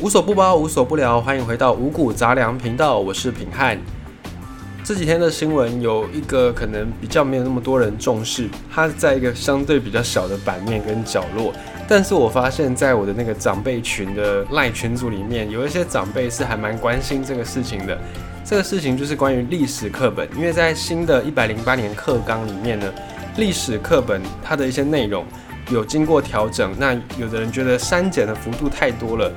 无所不包，无所不聊，欢迎回到五谷杂粮频道，我是平汉。这几天的新闻有一个可能比较没有那么多人重视，它在一个相对比较小的版面跟角落，但是我发现，在我的那个长辈群的赖群组里面，有一些长辈是还蛮关心这个事情的。这个事情就是关于历史课本，因为在新的一百零八年课纲里面呢，历史课本它的一些内容有经过调整，那有的人觉得删减的幅度太多了。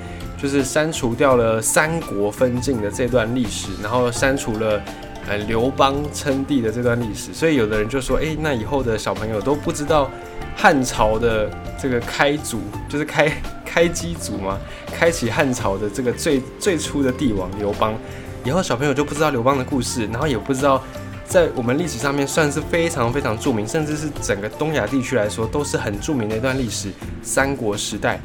就是删除掉了三国分晋的这段历史，然后删除了呃刘邦称帝的这段历史，所以有的人就说，哎，那以后的小朋友都不知道汉朝的这个开祖，就是开开基祖嘛，开启汉朝的这个最最初的帝王刘邦，以后小朋友就不知道刘邦的故事，然后也不知道在我们历史上面算是非常非常著名，甚至是整个东亚地区来说都是很著名的一段历史——三国时代。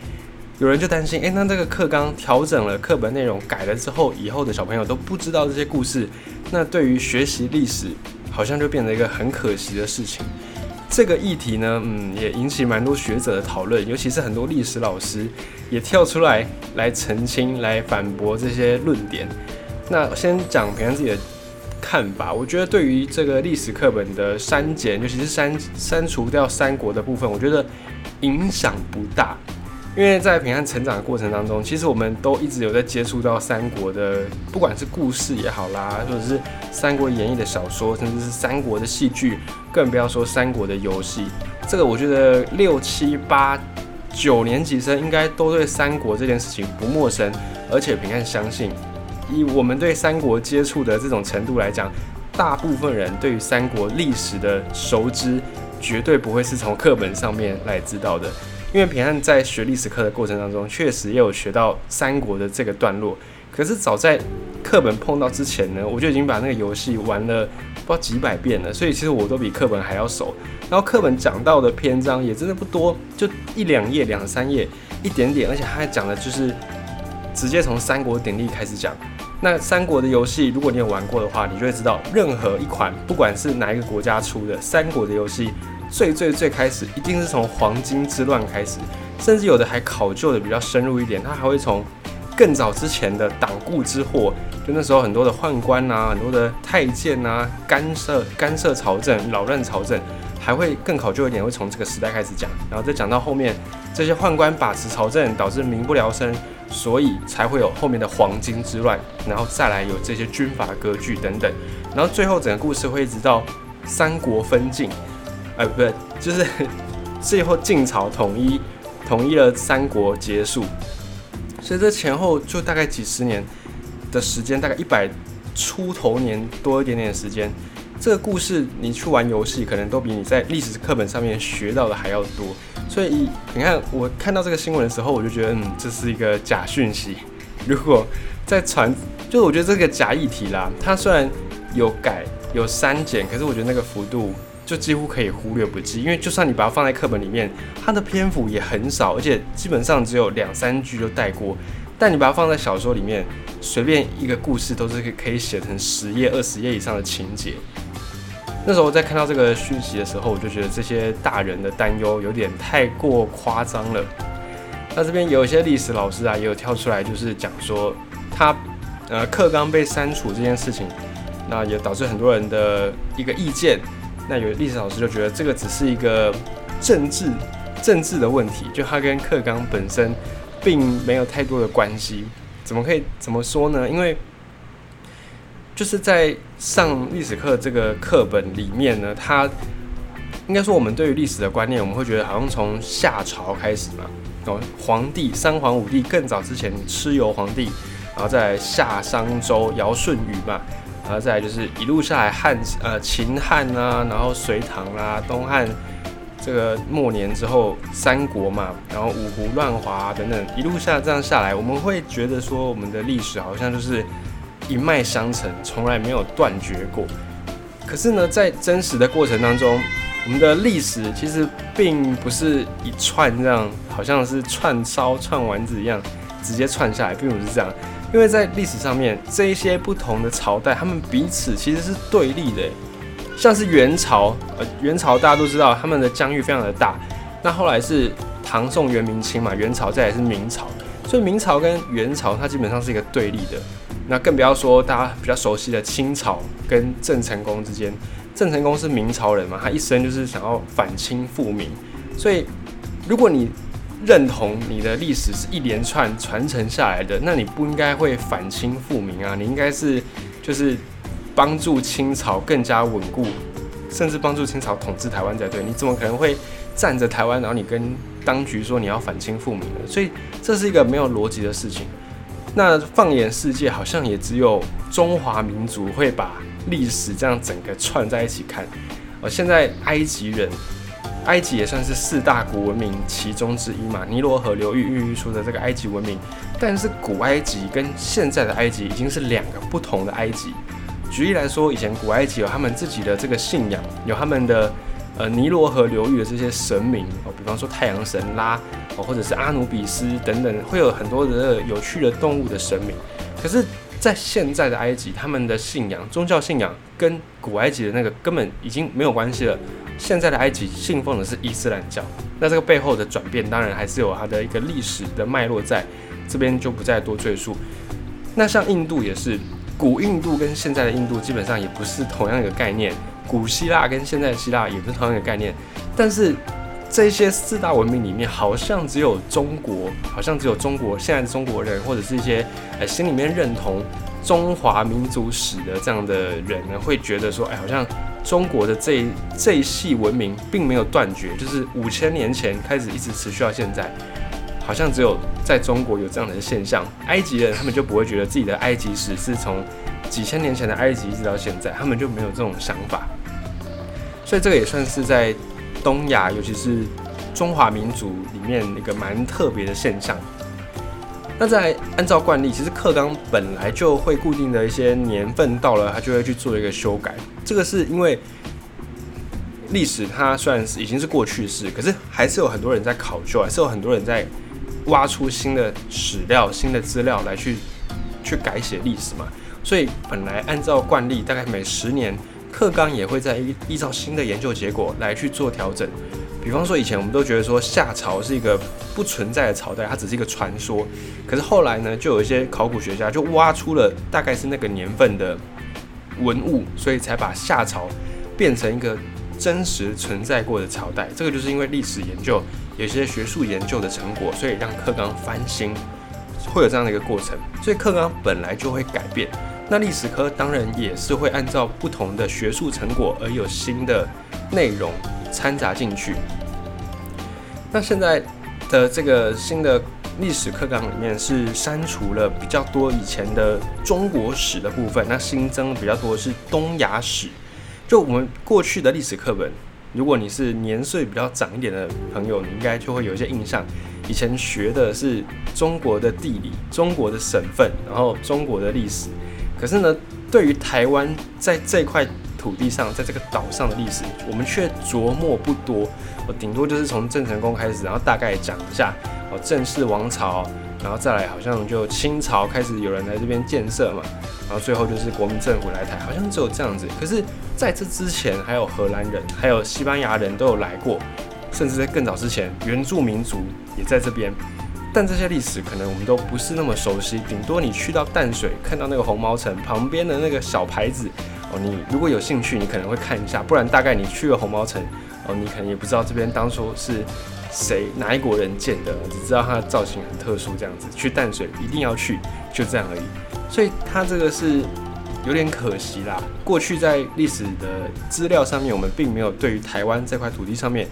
有人就担心，哎，那这个课纲调整了，课本内容改了之后，以后的小朋友都不知道这些故事，那对于学习历史，好像就变成一个很可惜的事情。这个议题呢，嗯，也引起蛮多学者的讨论，尤其是很多历史老师也跳出来来澄清、来反驳这些论点。那先讲平安自己的看法，我觉得对于这个历史课本的删减，尤其是删删除掉三国的部分，我觉得影响不大。因为在平安成长的过程当中，其实我们都一直有在接触到三国的，不管是故事也好啦，或者是《三国演义》的小说，甚至是三国的戏剧，更不要说三国的游戏。这个我觉得六七八九年级生应该都对三国这件事情不陌生，而且平安相信，以我们对三国接触的这种程度来讲，大部分人对于三国历史的熟知，绝对不会是从课本上面来知道的。因为平安在学历史课的过程当中，确实也有学到三国的这个段落。可是早在课本碰到之前呢，我就已经把那个游戏玩了不知道几百遍了。所以其实我都比课本还要熟。然后课本讲到的篇章也真的不多，就一两页、两三页，一点点。而且他还讲的就是直接从三国鼎立开始讲。那三国的游戏，如果你有玩过的话，你就会知道，任何一款不管是哪一个国家出的三国的游戏。最最最开始一定是从黄巾之乱开始，甚至有的还考究的比较深入一点，他还会从更早之前的党锢之祸，就那时候很多的宦官啊，很多的太监啊，干涉干涉朝政，扰乱朝政，还会更考究一点，会从这个时代开始讲，然后再讲到后面这些宦官把持朝政，导致民不聊生，所以才会有后面的黄巾之乱，然后再来有这些军阀割据等等，然后最后整个故事会一直到三国分晋。哎，不对，就是 最后晋朝统一，统一了三国结束，所以这前后就大概几十年的时间，大概一百出头年多一点点的时间。这个故事你去玩游戏，可能都比你在历史课本上面学到的还要多。所以你看，我看到这个新闻的时候，我就觉得，嗯，这是一个假讯息。如果在传，就我觉得这个假议题啦，它虽然有改有删减，可是我觉得那个幅度。就几乎可以忽略不计，因为就算你把它放在课本里面，它的篇幅也很少，而且基本上只有两三句就带过。但你把它放在小说里面，随便一个故事都是可以可以写成十页、二十页以上的情节。那时候在看到这个讯息的时候，我就觉得这些大人的担忧有点太过夸张了。那这边有一些历史老师啊，也有跳出来，就是讲说他呃课纲被删除这件事情，那也导致很多人的一个意见。那有历史老师就觉得这个只是一个政治政治的问题，就它跟课纲本身并没有太多的关系。怎么可以怎么说呢？因为就是在上历史课这个课本里面呢，它应该说我们对于历史的观念，我们会觉得好像从夏朝开始嘛，哦，皇帝三皇五帝更早之前蚩尤皇帝，然后再夏商周尧舜禹嘛。然后再来就是一路下来汉呃秦汉啊，然后隋唐啦，东汉这个末年之后三国嘛，然后五胡乱华等等，一路下这样下来，我们会觉得说我们的历史好像就是一脉相承，从来没有断绝过。可是呢，在真实的过程当中，我们的历史其实并不是一串这样，好像是串烧串丸子一样直接串下来，并不是这样。因为在历史上面，这一些不同的朝代，他们彼此其实是对立的。像是元朝，呃，元朝大家都知道，他们的疆域非常的大。那后来是唐宋元明清嘛，元朝再来是明朝。所以明朝跟元朝它基本上是一个对立的。那更不要说大家比较熟悉的清朝跟郑成功之间，郑成功是明朝人嘛，他一生就是想要反清复明。所以如果你认同你的历史是一连串传承下来的，那你不应该会反清复明啊，你应该是就是帮助清朝更加稳固，甚至帮助清朝统治台湾才对。你怎么可能会站着台湾，然后你跟当局说你要反清复明呢？所以这是一个没有逻辑的事情。那放眼世界，好像也只有中华民族会把历史这样整个串在一起看。而，现在埃及人，埃及也算是四大古文明其中之一嘛，尼罗河流域孕育出的这个埃及文明。但是古埃及跟现在的埃及已经是两个不同的埃及。举例来说，以前古埃及有他们自己的这个信仰，有他们的。呃，尼罗河流域的这些神明哦，比方说太阳神拉哦，或者是阿努比斯等等，会有很多的有趣的动物的神明。可是，在现在的埃及，他们的信仰、宗教信仰跟古埃及的那个根本已经没有关系了。现在的埃及信奉的是伊斯兰教，那这个背后的转变，当然还是有它的一个历史的脉络在，这边就不再多赘述。那像印度也是，古印度跟现在的印度基本上也不是同样一个概念。古希腊跟现在的希腊也不是同样一个概念，但是这些四大文明里面，好像只有中国，好像只有中国现在的中国人，或者是一些呃心里面认同中华民族史的这样的人呢，会觉得说，哎，好像中国的这这一系文明并没有断绝，就是五千年前开始一直持续到现在，好像只有在中国有这样的现象。埃及人他们就不会觉得自己的埃及史是从几千年前的埃及一直到现在，他们就没有这种想法。所以这个也算是在东亚，尤其是中华民族里面一个蛮特别的现象。那在按照惯例，其实课纲本来就会固定的一些年份到了，它就会去做一个修改。这个是因为历史它虽然是已经是过去式，可是还是有很多人在考究，还是有很多人在挖出新的史料、新的资料来去去改写历史嘛。所以本来按照惯例，大概每十年。课纲也会在依依照新的研究结果来去做调整，比方说以前我们都觉得说夏朝是一个不存在的朝代，它只是一个传说。可是后来呢，就有一些考古学家就挖出了大概是那个年份的文物，所以才把夏朝变成一个真实存在过的朝代。这个就是因为历史研究有些学术研究的成果，所以让课纲翻新，会有这样的一个过程。所以课纲本来就会改变。那历史科当然也是会按照不同的学术成果而有新的内容掺杂进去。那现在的这个新的历史课纲里面是删除了比较多以前的中国史的部分，那新增比较多是东亚史。就我们过去的历史课本，如果你是年岁比较长一点的朋友，你应该就会有一些印象，以前学的是中国的地理、中国的省份，然后中国的历史。可是呢，对于台湾在这块土地上，在这个岛上的历史，我们却琢磨不多。我顶多就是从郑成功开始，然后大概讲一下哦，郑氏王朝，然后再来好像就清朝开始有人来这边建设嘛，然后最后就是国民政府来台，好像只有这样子。可是在这之前，还有荷兰人，还有西班牙人都有来过，甚至在更早之前，原住民族也在这边。但这些历史可能我们都不是那么熟悉，顶多你去到淡水看到那个红毛城旁边的那个小牌子哦，你如果有兴趣，你可能会看一下，不然大概你去了红毛城哦，你可能也不知道这边当初是谁哪一国人建的，只知道它的造型很特殊这样子。去淡水一定要去，就这样而已。所以它这个是有点可惜啦。过去在历史的资料上面，我们并没有对于台湾这块土地上面。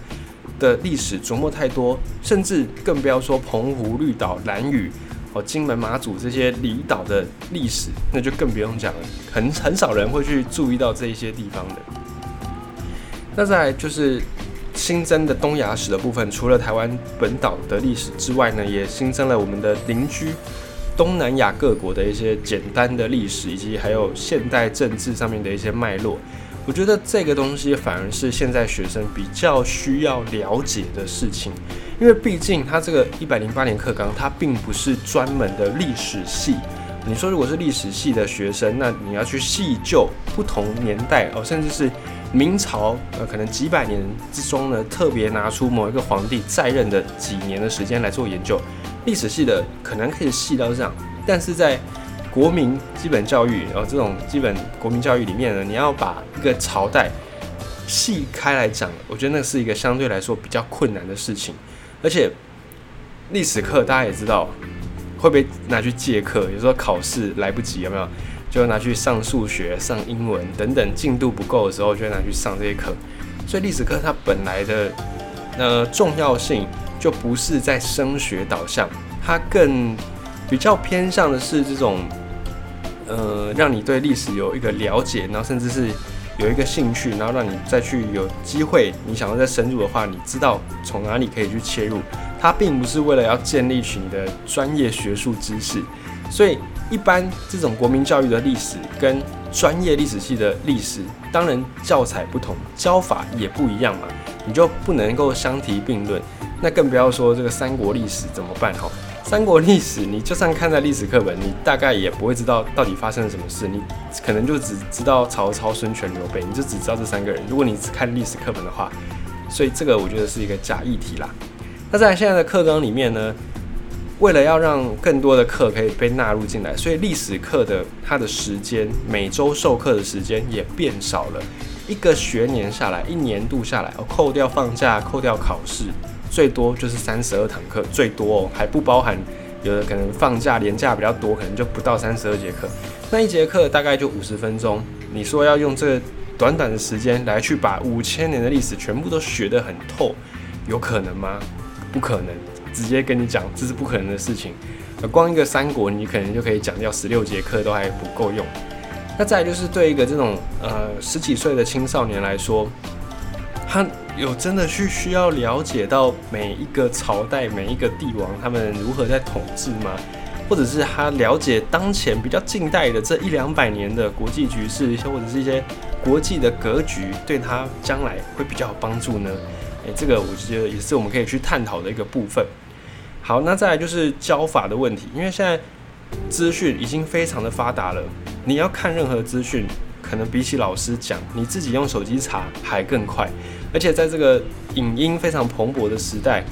的历史琢磨太多，甚至更不要说澎湖、绿岛、蓝屿、哦金门、马祖这些离岛的历史，那就更不用讲了。很很少人会去注意到这一些地方的。那再就是新增的东亚史的部分，除了台湾本岛的历史之外呢，也新增了我们的邻居东南亚各国的一些简单的历史，以及还有现代政治上面的一些脉络。我觉得这个东西反而是现在学生比较需要了解的事情，因为毕竟他这个一百零八年课纲，它并不是专门的历史系。你说如果是历史系的学生，那你要去细究不同年代哦，甚至是明朝呃，可能几百年之中呢，特别拿出某一个皇帝在任的几年的时间来做研究，历史系的可能可以细到这样，但是在国民基本教育，然后这种基本国民教育里面呢，你要把一个朝代细开来讲，我觉得那是一个相对来说比较困难的事情。而且历史课大家也知道，会被拿去借课，有时候考试来不及，有没有？就拿去上数学、上英文等等，进度不够的时候，就会拿去上这些课。所以历史课它本来的呃重要性就不是在升学导向，它更比较偏向的是这种呃让你对历史有一个了解，然后甚至是有一个兴趣，然后让你再去有机会，你想要再深入的话，你知道从哪里可以去切入。它并不是为了要建立起你的专业学术知识，所以。一般这种国民教育的历史跟专业历史系的历史，当然教材不同，教法也不一样嘛，你就不能够相提并论。那更不要说这个三国历史怎么办哈？三国历史你就算看在历史课本，你大概也不会知道到底发生了什么事，你可能就只知道曹操、孙权、刘备，你就只知道这三个人。如果你只看历史课本的话，所以这个我觉得是一个假议题啦。那在现在的课纲里面呢？为了要让更多的课可以被纳入进来，所以历史课的它的时间，每周授课的时间也变少了。一个学年下来，一年度下来，哦，扣掉放假，扣掉考试，最多就是三十二堂课，最多哦，还不包含有的可能放假、年假比较多，可能就不到三十二节课。那一节课大概就五十分钟，你说要用这短短的时间来去把五千年的历史全部都学得很透，有可能吗？不可能。直接跟你讲，这是不可能的事情。光一个三国，你可能就可以讲掉十六节课都还不够用。那再就是对一个这种呃十几岁的青少年来说，他有真的去需要了解到每一个朝代、每一个帝王他们如何在统治吗？或者是他了解当前比较近代的这一两百年的国际局势，或者是一些国际的格局，对他将来会比较有帮助呢？诶，这个我觉得也是我们可以去探讨的一个部分。好，那再来就是教法的问题，因为现在资讯已经非常的发达了，你要看任何资讯，可能比起老师讲，你自己用手机查还更快。而且在这个影音非常蓬勃的时代，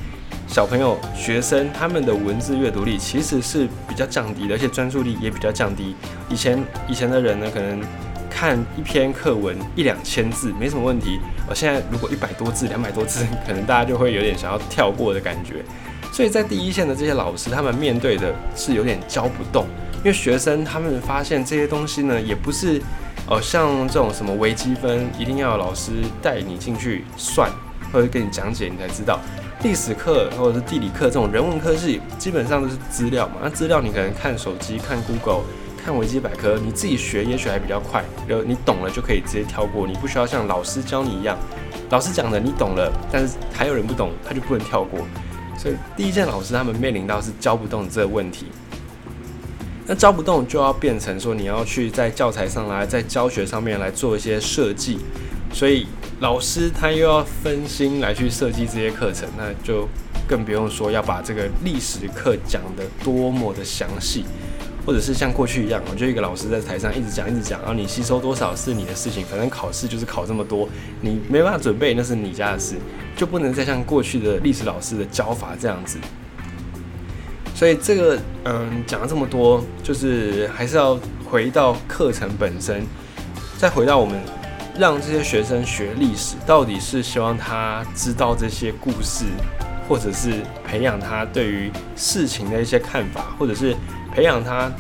小朋友、学生他们的文字阅读力其实是比较降低的，而且专注力也比较降低。以前以前的人呢，可能看一篇课文一两千字没什么问题，而现在如果一百多字、两百多字，可能大家就会有点想要跳过的感觉。所以在第一线的这些老师，他们面对的是有点教不动，因为学生他们发现这些东西呢，也不是，哦，像这种什么微积分，一定要老师带你进去算，或者给你讲解，你才知道。历史课或者是地理课这种人文科技，基本上都是资料嘛，那资料你可能看手机、看 Google、看维基百科，你自己学也许还比较快，就你懂了就可以直接跳过，你不需要像老师教你一样，老师讲的你懂了，但是还有人不懂，他就不能跳过。所以第一件老师他们面临到是教不动这个问题，那教不动就要变成说你要去在教材上来，在教学上面来做一些设计，所以老师他又要分心来去设计这些课程，那就更不用说要把这个历史课讲得多么的详细。或者是像过去一样，我就一个老师在台上一直讲一直讲，然后你吸收多少是你的事情，反正考试就是考这么多，你没办法准备那是你家的事，就不能再像过去的历史老师的教法这样子。所以这个嗯讲了这么多，就是还是要回到课程本身，再回到我们让这些学生学历史，到底是希望他知道这些故事，或者是培养他对于事情的一些看法，或者是。培养他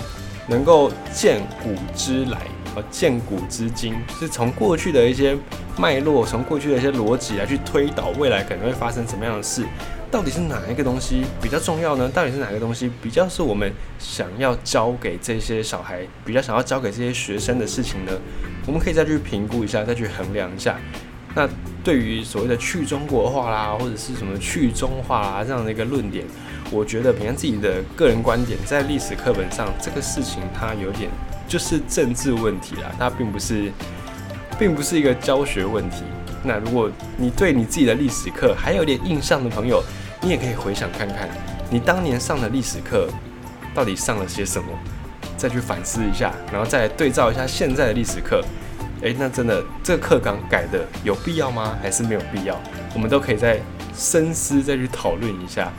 能够见古知来，和见古知今，是从过去的一些脉络，从过去的一些逻辑来去推导未来可能会发生什么样的事。到底是哪一个东西比较重要呢？到底是哪个东西比较是我们想要教给这些小孩，比较想要教给这些学生的事情呢？我们可以再去评估一下，再去衡量一下。那对于所谓的去中国化啦，或者是什么去中化啦这样的一个论点。我觉得，凭自己的个人观点，在历史课本上，这个事情它有点就是政治问题啦，它并不是，并不是一个教学问题。那如果你对你自己的历史课还有点印象的朋友，你也可以回想看看，你当年上的历史课到底上了些什么，再去反思一下，然后再对照一下现在的历史课。诶，那真的这个课纲改的有必要吗？还是没有必要？我们都可以再深思，再去讨论一下。